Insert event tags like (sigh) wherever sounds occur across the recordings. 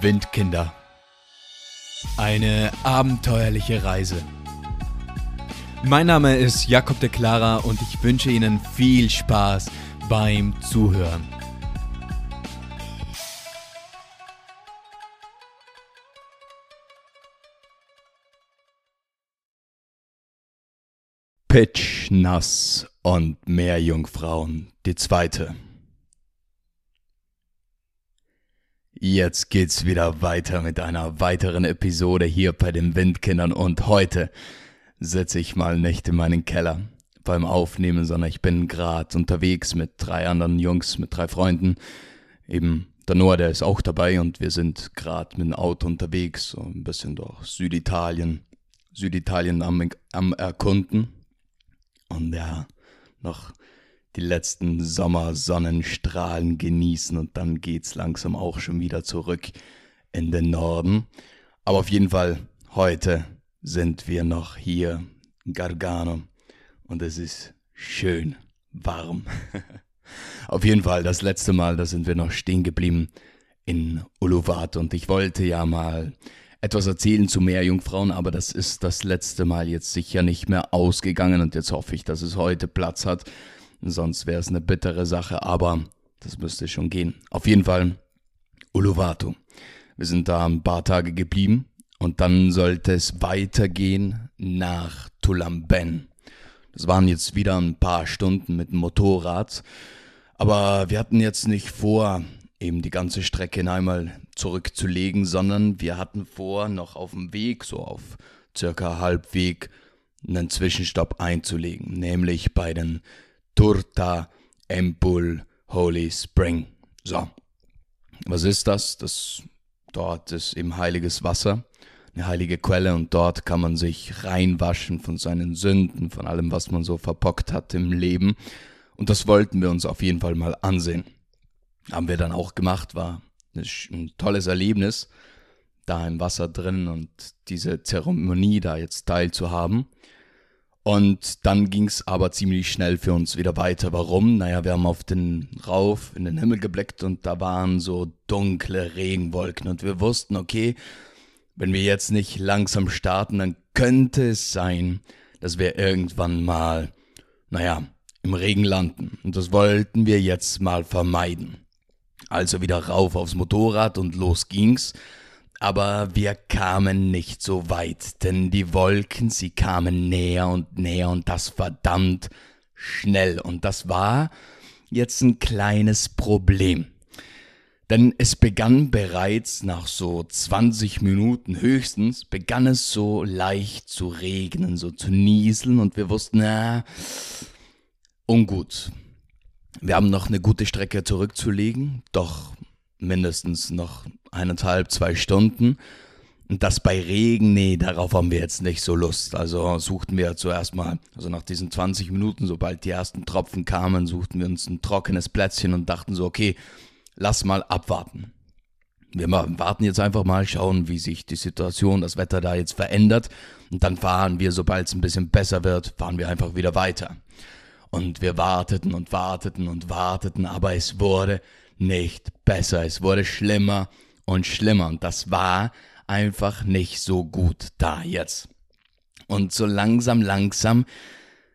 Windkinder. Eine abenteuerliche Reise. Mein Name ist Jakob de Clara und ich wünsche Ihnen viel Spaß beim Zuhören. Pitch nass und Meerjungfrauen, die zweite. Jetzt geht's wieder weiter mit einer weiteren Episode hier bei den Windkindern und heute sitze ich mal nicht in meinen Keller beim Aufnehmen, sondern ich bin gerade unterwegs mit drei anderen Jungs, mit drei Freunden. Eben der Noah, der ist auch dabei und wir sind gerade mit dem Auto unterwegs, so ein bisschen durch Süditalien, Süditalien am, am Erkunden. Und ja, noch die letzten Sommersonnenstrahlen genießen und dann geht's langsam auch schon wieder zurück in den Norden. Aber auf jeden Fall, heute sind wir noch hier in Gargano und es ist schön warm. (laughs) auf jeden Fall, das letzte Mal, da sind wir noch stehen geblieben in Uluwat und ich wollte ja mal etwas erzählen zu Meerjungfrauen, aber das ist das letzte Mal jetzt sicher nicht mehr ausgegangen und jetzt hoffe ich, dass es heute Platz hat. Sonst wäre es eine bittere Sache, aber das müsste schon gehen. Auf jeden Fall Uluwatu. Wir sind da ein paar Tage geblieben und dann sollte es weitergehen nach Tulamben. Das waren jetzt wieder ein paar Stunden mit dem Motorrad, aber wir hatten jetzt nicht vor, eben die ganze Strecke in einmal zurückzulegen, sondern wir hatten vor, noch auf dem Weg, so auf circa Halbweg, einen Zwischenstopp einzulegen, nämlich bei den Turta Empul Holy Spring. So, was ist das? Das dort ist eben heiliges Wasser, eine heilige Quelle und dort kann man sich reinwaschen von seinen Sünden, von allem, was man so verpockt hat im Leben. Und das wollten wir uns auf jeden Fall mal ansehen. Haben wir dann auch gemacht, war ein tolles Erlebnis, da im Wasser drin und diese Zeremonie da jetzt teilzuhaben. Und dann ging es aber ziemlich schnell für uns wieder weiter. Warum? Naja, wir haben auf den Rauf in den Himmel geblickt und da waren so dunkle Regenwolken und wir wussten, okay, wenn wir jetzt nicht langsam starten, dann könnte es sein, dass wir irgendwann mal, naja, im Regen landen. Und das wollten wir jetzt mal vermeiden. Also wieder rauf aufs Motorrad und los ging's. Aber wir kamen nicht so weit, denn die Wolken, sie kamen näher und näher und das verdammt schnell. Und das war jetzt ein kleines Problem. Denn es begann bereits nach so 20 Minuten höchstens, begann es so leicht zu regnen, so zu nieseln und wir wussten, na, ungut. Wir haben noch eine gute Strecke zurückzulegen, doch mindestens noch eineinhalb, zwei Stunden. Und das bei Regen, nee, darauf haben wir jetzt nicht so Lust. Also suchten wir zuerst mal, also nach diesen 20 Minuten, sobald die ersten Tropfen kamen, suchten wir uns ein trockenes Plätzchen und dachten so, okay, lass mal abwarten. Wir warten jetzt einfach mal, schauen, wie sich die Situation, das Wetter da jetzt verändert. Und dann fahren wir, sobald es ein bisschen besser wird, fahren wir einfach wieder weiter. Und wir warteten und warteten und warteten, aber es wurde nicht besser. Es wurde schlimmer und schlimmer. Und das war einfach nicht so gut da jetzt. Und so langsam, langsam,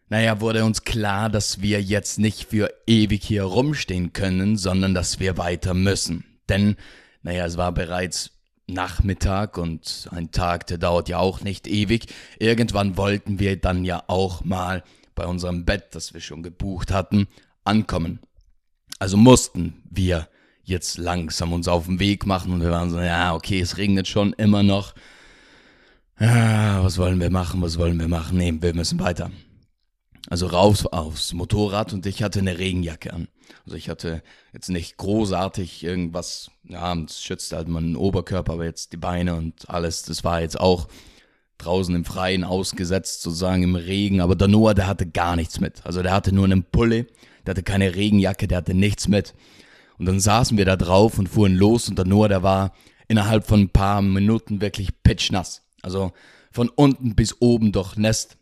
naja, wurde uns klar, dass wir jetzt nicht für ewig hier rumstehen können, sondern dass wir weiter müssen. Denn, naja, es war bereits Nachmittag und ein Tag, der dauert ja auch nicht ewig. Irgendwann wollten wir dann ja auch mal bei unserem Bett, das wir schon gebucht hatten, ankommen. Also mussten wir jetzt langsam uns auf den Weg machen und wir waren so, ja, okay, es regnet schon immer noch. Ja, was wollen wir machen, was wollen wir machen? Nee, wir müssen weiter. Also raus aufs Motorrad und ich hatte eine Regenjacke an. Also ich hatte jetzt nicht großartig irgendwas, ja, es schützt halt meinen Oberkörper, aber jetzt die Beine und alles, das war jetzt auch draußen im Freien ausgesetzt, sozusagen im Regen. Aber der Noah, der hatte gar nichts mit. Also der hatte nur einen Pulle, der hatte keine Regenjacke, der hatte nichts mit. Und dann saßen wir da drauf und fuhren los und der Noah, der war innerhalb von ein paar Minuten wirklich pitchnass. Also von unten bis oben durchnässt.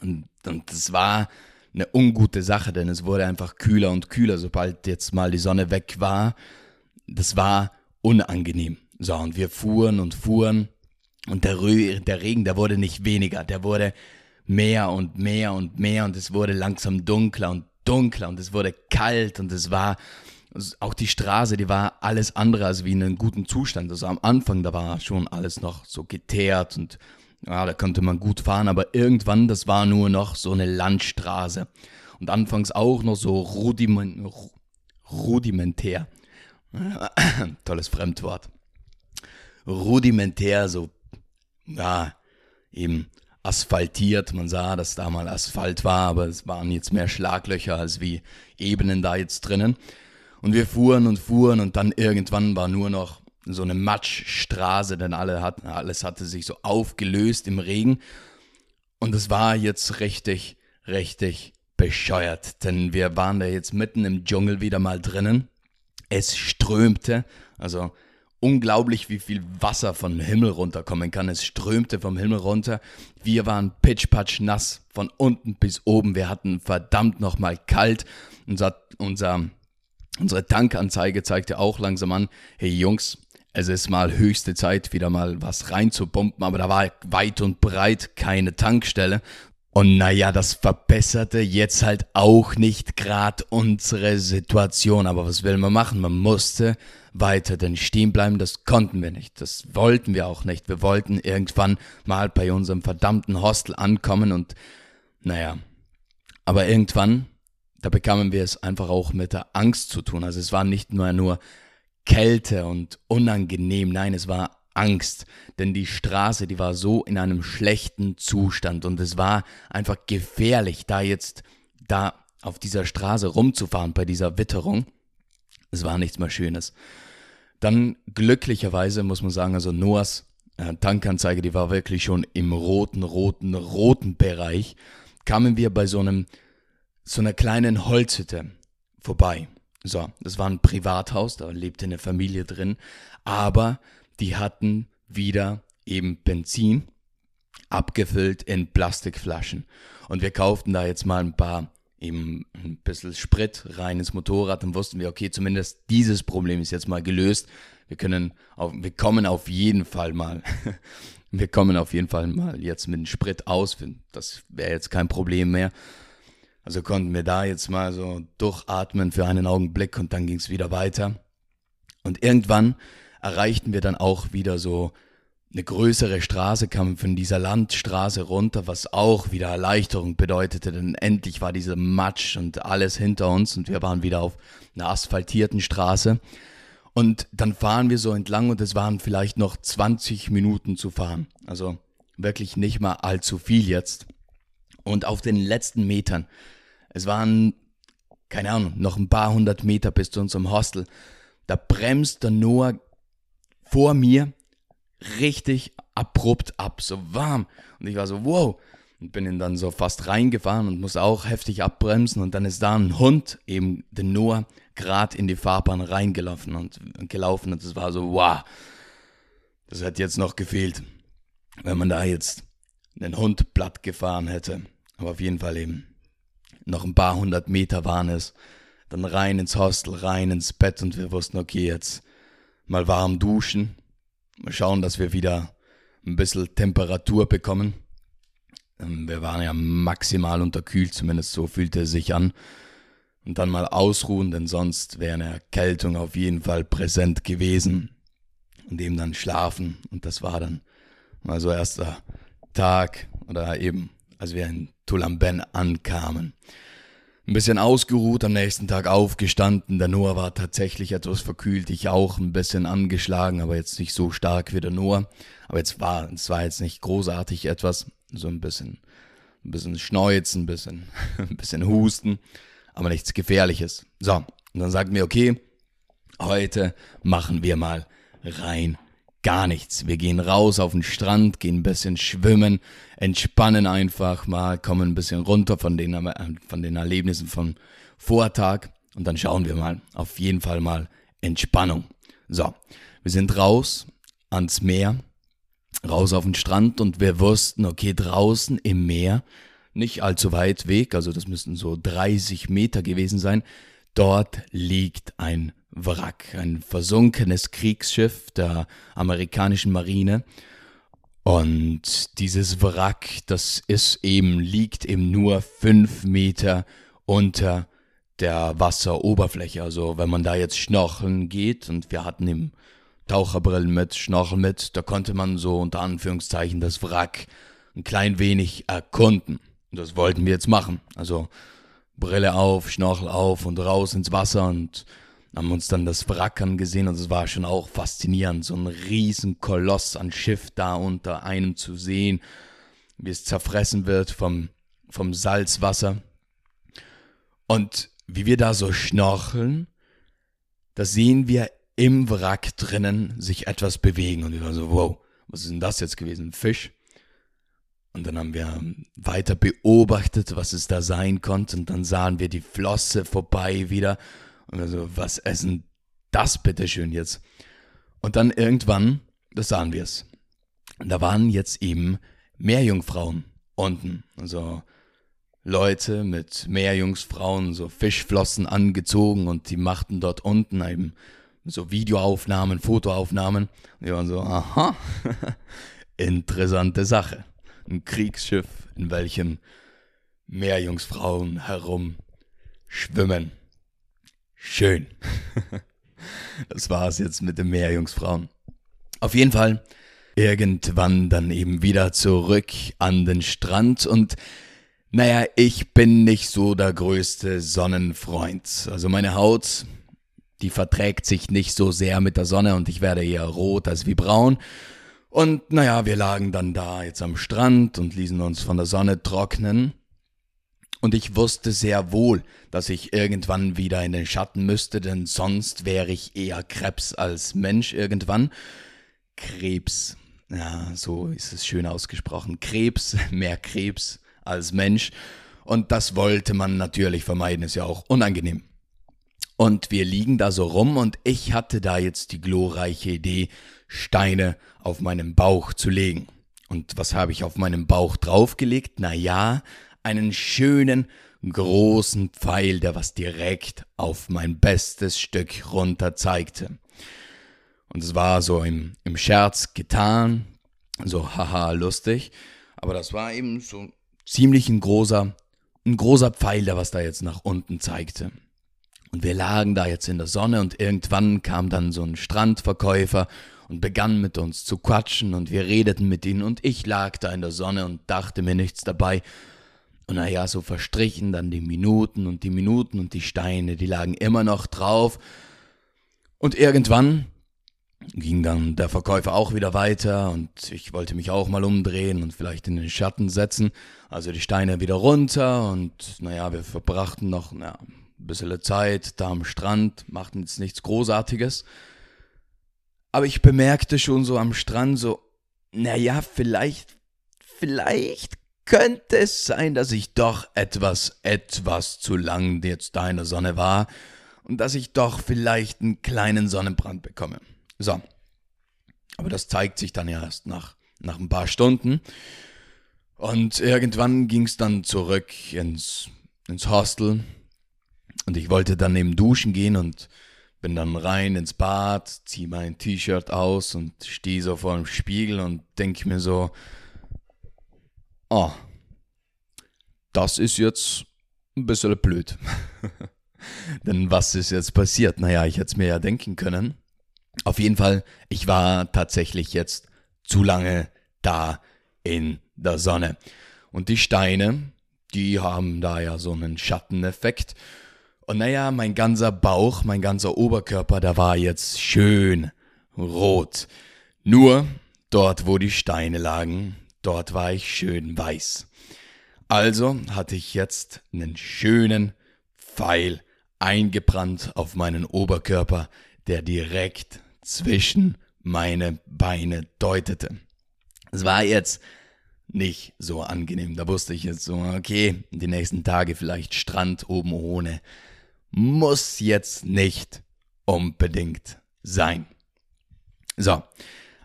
Und, und das war eine ungute Sache, denn es wurde einfach kühler und kühler, sobald jetzt mal die Sonne weg war. Das war unangenehm. So, und wir fuhren und fuhren und der, Rö der Regen, der wurde nicht weniger, der wurde mehr und mehr und mehr und es wurde langsam dunkler und dunkler und es wurde kalt und es war auch die Straße, die war alles andere als wie in einem guten Zustand. Also am Anfang, da war schon alles noch so geteert und ja, da konnte man gut fahren, aber irgendwann, das war nur noch so eine Landstraße. Und anfangs auch noch so rudiment, rudimentär. (clears throat) Tolles Fremdwort. Rudimentär, so, ja, eben asphaltiert. Man sah, dass da mal Asphalt war, aber es waren jetzt mehr Schlaglöcher als wie Ebenen da jetzt drinnen. Und wir fuhren und fuhren und dann irgendwann war nur noch so eine Matschstraße, denn alle hatten, alles hatte sich so aufgelöst im Regen. Und es war jetzt richtig, richtig bescheuert, denn wir waren da jetzt mitten im Dschungel wieder mal drinnen. Es strömte, also unglaublich, wie viel Wasser vom Himmel runterkommen kann. Es strömte vom Himmel runter. Wir waren pitchpatsch nass von unten bis oben. Wir hatten verdammt nochmal kalt. Unser, unser, unsere Tankanzeige zeigte auch langsam an, hey Jungs, es ist mal höchste Zeit, wieder mal was reinzubomben, aber da war weit und breit keine Tankstelle. Und naja, das verbesserte jetzt halt auch nicht gerade unsere Situation. Aber was will man machen? Man musste weiter denn stehen bleiben. Das konnten wir nicht. Das wollten wir auch nicht. Wir wollten irgendwann mal bei unserem verdammten Hostel ankommen und naja. Aber irgendwann, da bekamen wir es einfach auch mit der Angst zu tun. Also es war nicht nur nur Kälte und unangenehm. Nein, es war Angst, denn die Straße, die war so in einem schlechten Zustand und es war einfach gefährlich, da jetzt da auf dieser Straße rumzufahren bei dieser Witterung. Es war nichts mehr Schönes. Dann glücklicherweise muss man sagen, also Noahs äh, Tankanzeige, die war wirklich schon im roten, roten, roten Bereich. Kamen wir bei so einem, so einer kleinen Holzhütte vorbei. So, das war ein Privathaus, da lebte eine Familie drin, aber die hatten wieder eben Benzin abgefüllt in Plastikflaschen. Und wir kauften da jetzt mal ein paar eben ein bisschen Sprit rein ins Motorrad und wussten wir, okay, zumindest dieses Problem ist jetzt mal gelöst. Wir können auf, wir kommen auf jeden Fall mal, (laughs) wir kommen auf jeden Fall mal jetzt mit dem Sprit aus. Das wäre jetzt kein Problem mehr. Also konnten wir da jetzt mal so durchatmen für einen Augenblick und dann ging es wieder weiter. Und irgendwann erreichten wir dann auch wieder so eine größere Straße, kamen von dieser Landstraße runter, was auch wieder Erleichterung bedeutete, denn endlich war dieser Matsch und alles hinter uns und wir waren wieder auf einer asphaltierten Straße. Und dann fahren wir so entlang und es waren vielleicht noch 20 Minuten zu fahren. Also wirklich nicht mal allzu viel jetzt. Und auf den letzten Metern es waren, keine Ahnung, noch ein paar hundert Meter bis zu unserem Hostel. Da bremst der Noah vor mir richtig abrupt ab, so warm. Und ich war so, wow. Und bin ihn dann so fast reingefahren und muss auch heftig abbremsen. Und dann ist da ein Hund, eben der Noah, gerade in die Fahrbahn reingelaufen und gelaufen. Und das war so, wow. Das hat jetzt noch gefehlt, wenn man da jetzt den Hund platt gefahren hätte. Aber auf jeden Fall eben noch ein paar hundert Meter waren es. Dann rein ins Hostel, rein ins Bett und wir wussten, okay, jetzt mal warm duschen. Mal schauen, dass wir wieder ein bisschen Temperatur bekommen. Ähm, wir waren ja maximal unterkühlt, zumindest so fühlte es sich an. Und dann mal ausruhen, denn sonst wäre eine Erkältung auf jeden Fall präsent gewesen. Und eben dann schlafen. Und das war dann mal so erster Tag oder eben, als wir in Tulamben ankamen. Ein bisschen ausgeruht, am nächsten Tag aufgestanden. Der Noah war tatsächlich etwas verkühlt, ich auch ein bisschen angeschlagen, aber jetzt nicht so stark wie der Noah. Aber jetzt war, es war jetzt nicht großartig etwas, so ein bisschen, ein bisschen Schneuzen, ein bisschen, (laughs) ein bisschen Husten, aber nichts Gefährliches. So, und dann sagt mir, okay, heute machen wir mal rein gar nichts. Wir gehen raus auf den Strand, gehen ein bisschen schwimmen, entspannen einfach mal, kommen ein bisschen runter von den, von den Erlebnissen vom Vortag und dann schauen wir mal. Auf jeden Fall mal Entspannung. So, wir sind raus ans Meer, raus auf den Strand und wir wussten, okay, draußen im Meer, nicht allzu weit weg, also das müssten so 30 Meter gewesen sein, dort liegt ein Wrack, ein versunkenes Kriegsschiff der amerikanischen Marine. Und dieses Wrack, das ist eben, liegt eben nur fünf Meter unter der Wasseroberfläche. Also wenn man da jetzt schnorcheln geht und wir hatten eben Taucherbrillen mit, Schnorchel mit, da konnte man so unter Anführungszeichen das Wrack ein klein wenig erkunden. Und das wollten wir jetzt machen. Also Brille auf, Schnorchel auf und raus ins Wasser und haben uns dann das Wrack angesehen und es war schon auch faszinierend, so ein riesen Koloss an Schiff da unter einem zu sehen, wie es zerfressen wird vom, vom Salzwasser. Und wie wir da so schnorcheln, da sehen wir im Wrack drinnen sich etwas bewegen und wir waren so, wow, was ist denn das jetzt gewesen? Ein Fisch? Und dann haben wir weiter beobachtet, was es da sein konnte. Und dann sahen wir die Flosse vorbei wieder. Und wir so, was essen das bitteschön jetzt? Und dann irgendwann, da sahen wir es. Da waren jetzt eben Meerjungfrauen unten. Also Leute mit Meerjungfrauen, so Fischflossen angezogen und die machten dort unten eben so Videoaufnahmen, Fotoaufnahmen. Und wir waren so, aha, (laughs) interessante Sache ein Kriegsschiff, in welchem Meerjungsfrauen herum schwimmen. Schön. (laughs) das war's jetzt mit den Meerjungsfrauen. Auf jeden Fall irgendwann dann eben wieder zurück an den Strand und naja, ich bin nicht so der größte Sonnenfreund. Also meine Haut, die verträgt sich nicht so sehr mit der Sonne und ich werde eher rot als wie braun. Und naja, wir lagen dann da jetzt am Strand und ließen uns von der Sonne trocknen. Und ich wusste sehr wohl, dass ich irgendwann wieder in den Schatten müsste, denn sonst wäre ich eher Krebs als Mensch irgendwann. Krebs. Ja, so ist es schön ausgesprochen. Krebs, (laughs) mehr Krebs als Mensch. Und das wollte man natürlich vermeiden, ist ja auch unangenehm. Und wir liegen da so rum und ich hatte da jetzt die glorreiche Idee, Steine auf meinen Bauch zu legen. Und was habe ich auf meinem Bauch draufgelegt? Na ja, einen schönen großen Pfeil, der was direkt auf mein bestes Stück runter zeigte. Und es war so im, im Scherz getan, so haha lustig, aber das war eben so ziemlich ein großer, ein großer Pfeil, der was da jetzt nach unten zeigte. Und wir lagen da jetzt in der Sonne und irgendwann kam dann so ein Strandverkäufer und begann mit uns zu quatschen und wir redeten mit ihnen und ich lag da in der Sonne und dachte mir nichts dabei. Und naja, so verstrichen dann die Minuten und die Minuten und die Steine, die lagen immer noch drauf. Und irgendwann ging dann der Verkäufer auch wieder weiter und ich wollte mich auch mal umdrehen und vielleicht in den Schatten setzen. Also die Steine wieder runter und naja, wir verbrachten noch na, ein bisschen Zeit da am Strand, machten jetzt nichts Großartiges. Aber ich bemerkte schon so am Strand so, naja, vielleicht, vielleicht könnte es sein, dass ich doch etwas, etwas zu lang jetzt da in der Sonne war und dass ich doch vielleicht einen kleinen Sonnenbrand bekomme. So. Aber das zeigt sich dann erst nach, nach ein paar Stunden. Und irgendwann ging es dann zurück ins, ins Hostel. Und ich wollte dann eben duschen gehen und bin dann rein ins Bad, zieh mein T-Shirt aus und stehe so vor dem Spiegel und denke mir so, oh, das ist jetzt ein bisschen blöd. (laughs) Denn was ist jetzt passiert? Naja, ich hätte es mir ja denken können. Auf jeden Fall, ich war tatsächlich jetzt zu lange da in der Sonne. Und die Steine, die haben da ja so einen Schatteneffekt. Und naja, mein ganzer Bauch, mein ganzer Oberkörper, der war jetzt schön rot. Nur dort, wo die Steine lagen, dort war ich schön weiß. Also hatte ich jetzt einen schönen Pfeil eingebrannt auf meinen Oberkörper, der direkt zwischen meine Beine deutete. Es war jetzt nicht so angenehm. Da wusste ich jetzt so, okay, die nächsten Tage vielleicht Strand oben ohne muss jetzt nicht unbedingt sein. So,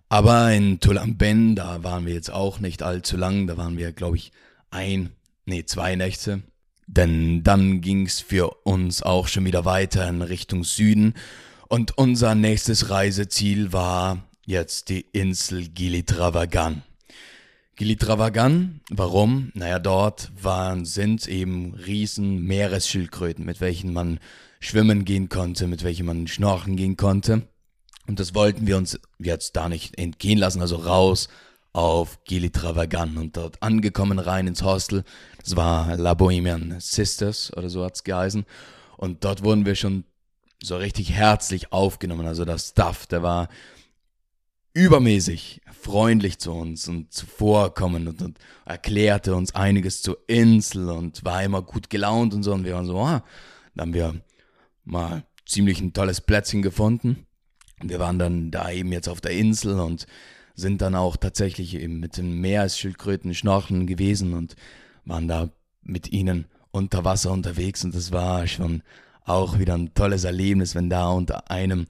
aber in Tulamben, da waren wir jetzt auch nicht allzu lang, da waren wir, glaube ich, ein, nee, zwei Nächte. Denn dann ging's für uns auch schon wieder weiter in Richtung Süden. Und unser nächstes Reiseziel war jetzt die Insel Gili Travagan. Gili Travagan, warum? Naja, dort waren, sind eben riesen Meeresschildkröten, mit welchen man schwimmen gehen konnte, mit welchen man schnorchen gehen konnte. Und das wollten wir uns jetzt da nicht entgehen lassen, also raus auf Gili Travagan und dort angekommen rein ins Hostel. Das war La Bohemian Sisters oder so hat's geheißen. Und dort wurden wir schon so richtig herzlich aufgenommen. Also der Staff, der war übermäßig freundlich zu uns und zuvorkommend und, und, erklärte uns einiges zur Insel und war immer gut gelaunt und so. Und wir waren so, ah, dann haben wir mal ziemlich ein tolles Plätzchen gefunden. Wir waren dann da eben jetzt auf der Insel und sind dann auch tatsächlich eben mit den Meeresschildkröten schnorcheln gewesen und waren da mit ihnen unter Wasser unterwegs und das war schon auch wieder ein tolles Erlebnis, wenn da unter einem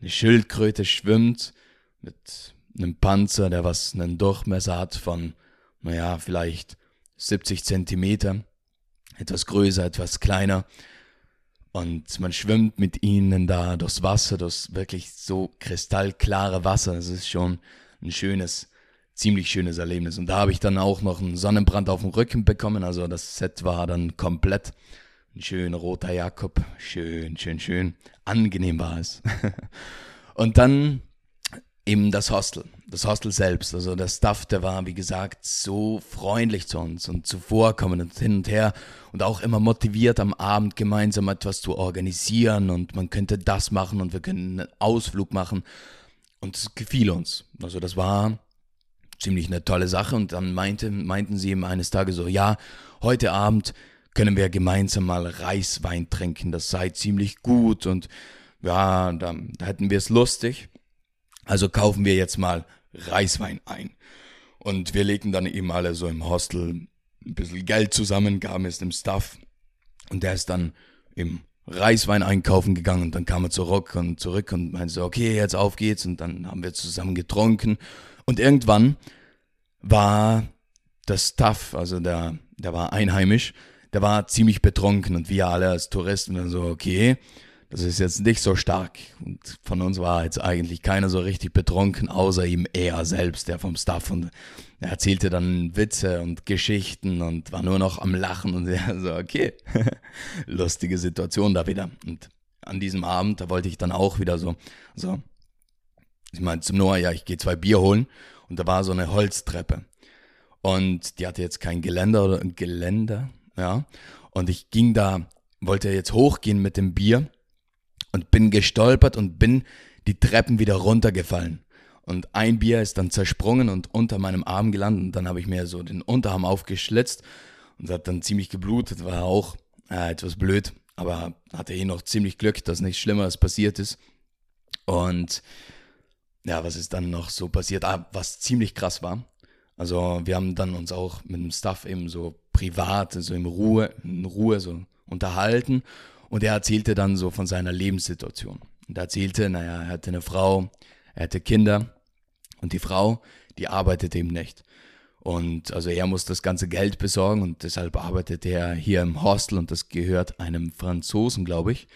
eine Schildkröte schwimmt mit einem Panzer, der was einen Durchmesser hat von, naja, vielleicht 70 Zentimeter, etwas größer, etwas kleiner. Und man schwimmt mit ihnen da durchs Wasser, durchs wirklich so kristallklare Wasser. Das ist schon ein schönes, ziemlich schönes Erlebnis. Und da habe ich dann auch noch einen Sonnenbrand auf dem Rücken bekommen. Also das Set war dann komplett ein schöner roter Jakob. Schön, schön, schön. Angenehm war es. (laughs) Und dann eben das Hostel. Das Hostel selbst. Also der Staff, der war, wie gesagt, so freundlich zu uns und zuvorkommend und hin und her und auch immer motiviert, am Abend gemeinsam etwas zu organisieren und man könnte das machen und wir können einen Ausflug machen. Und es gefiel uns. Also das war ziemlich eine tolle Sache. Und dann meinte, meinten sie ihm eines Tages so, ja, heute Abend können wir gemeinsam mal Reiswein trinken. Das sei ziemlich gut und ja, da, da hätten wir es lustig. Also kaufen wir jetzt mal Reiswein ein. Und wir legten dann eben alle so im Hostel ein bisschen Geld zusammen, gaben es dem Staff. Und der ist dann im Reiswein einkaufen gegangen und dann kam er zurück und zurück und meinte so, okay, jetzt auf geht's und dann haben wir zusammen getrunken und irgendwann war der Staff, also der, der war einheimisch, der war ziemlich betrunken und wir alle als Touristen dann so, okay, das ist jetzt nicht so stark. Und von uns war jetzt eigentlich keiner so richtig betrunken, außer ihm er selbst, der vom Staff. Und er erzählte dann Witze und Geschichten und war nur noch am Lachen und (laughs) er so, okay, (laughs) lustige Situation da wieder. Und an diesem Abend, da wollte ich dann auch wieder so, so, ich meinte zum Noah, ja, ich gehe zwei Bier holen. Und da war so eine Holztreppe. Und die hatte jetzt kein Geländer oder Geländer, ja. Und ich ging da, wollte jetzt hochgehen mit dem Bier und bin gestolpert und bin die Treppen wieder runtergefallen. Und ein Bier ist dann zersprungen und unter meinem Arm gelandet. Und dann habe ich mir so den Unterarm aufgeschlitzt und hat dann ziemlich geblutet. War auch äh, etwas blöd, aber hatte eh noch ziemlich Glück, dass nichts Schlimmeres passiert ist. Und ja, was ist dann noch so passiert? Ah, was ziemlich krass war. Also wir haben dann uns auch mit dem Staff eben so privat, so in Ruhe, in Ruhe so unterhalten. Und er erzählte dann so von seiner Lebenssituation. Und er erzählte, naja, er hatte eine Frau, er hatte Kinder und die Frau, die arbeitet eben nicht. Und also er muss das ganze Geld besorgen und deshalb arbeitet er hier im Hostel und das gehört einem Franzosen, glaube ich.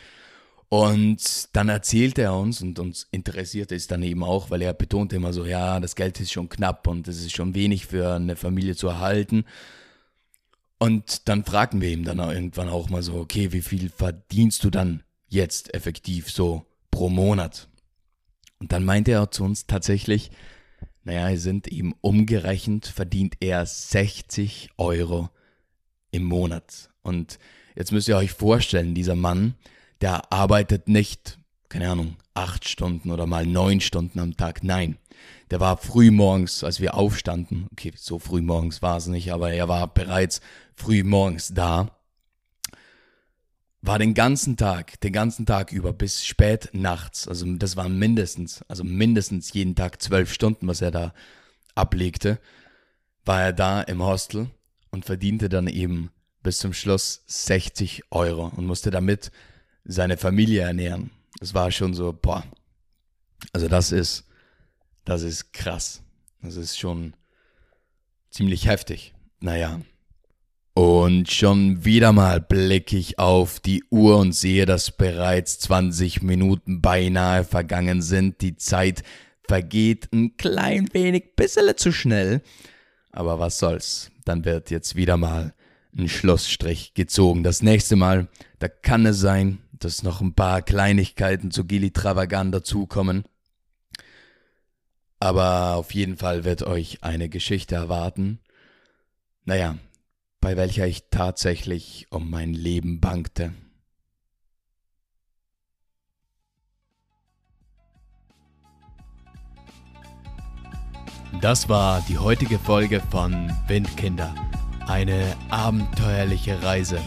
Und dann erzählte er uns und uns interessierte es dann eben auch, weil er betonte immer so, ja, das Geld ist schon knapp und es ist schon wenig für eine Familie zu erhalten. Und dann fragten wir ihm dann irgendwann auch mal so, okay, wie viel verdienst du dann jetzt effektiv so pro Monat? Und dann meinte er zu uns tatsächlich, naja, sind ihm umgerechnet, verdient er 60 Euro im Monat. Und jetzt müsst ihr euch vorstellen, dieser Mann, der arbeitet nicht, keine Ahnung, acht Stunden oder mal neun Stunden am Tag. Nein, der war früh morgens, als wir aufstanden. Okay, so früh morgens war es nicht, aber er war bereits früh morgens da. War den ganzen Tag, den ganzen Tag über bis spät nachts. Also das waren mindestens, also mindestens jeden Tag zwölf Stunden, was er da ablegte. War er da im Hostel und verdiente dann eben bis zum Schluss 60 Euro und musste damit seine Familie ernähren. Das war schon so, boah. Also das ist, das ist krass. Das ist schon ziemlich heftig. Naja. Und schon wieder mal blicke ich auf die Uhr und sehe, dass bereits 20 Minuten beinahe vergangen sind. Die Zeit vergeht ein klein wenig, bisschen zu schnell. Aber was soll's, dann wird jetzt wieder mal ein Schlussstrich gezogen. Das nächste Mal, da kann es sein, dass noch ein paar Kleinigkeiten zu Gili Travagan dazukommen. Aber auf jeden Fall wird euch eine Geschichte erwarten. Naja, bei welcher ich tatsächlich um mein Leben bangte. Das war die heutige Folge von Windkinder. Eine abenteuerliche Reise.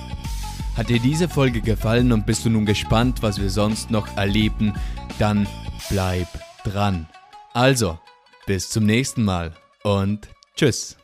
Hat dir diese Folge gefallen und bist du nun gespannt, was wir sonst noch erleben, dann bleib dran. Also, bis zum nächsten Mal und tschüss.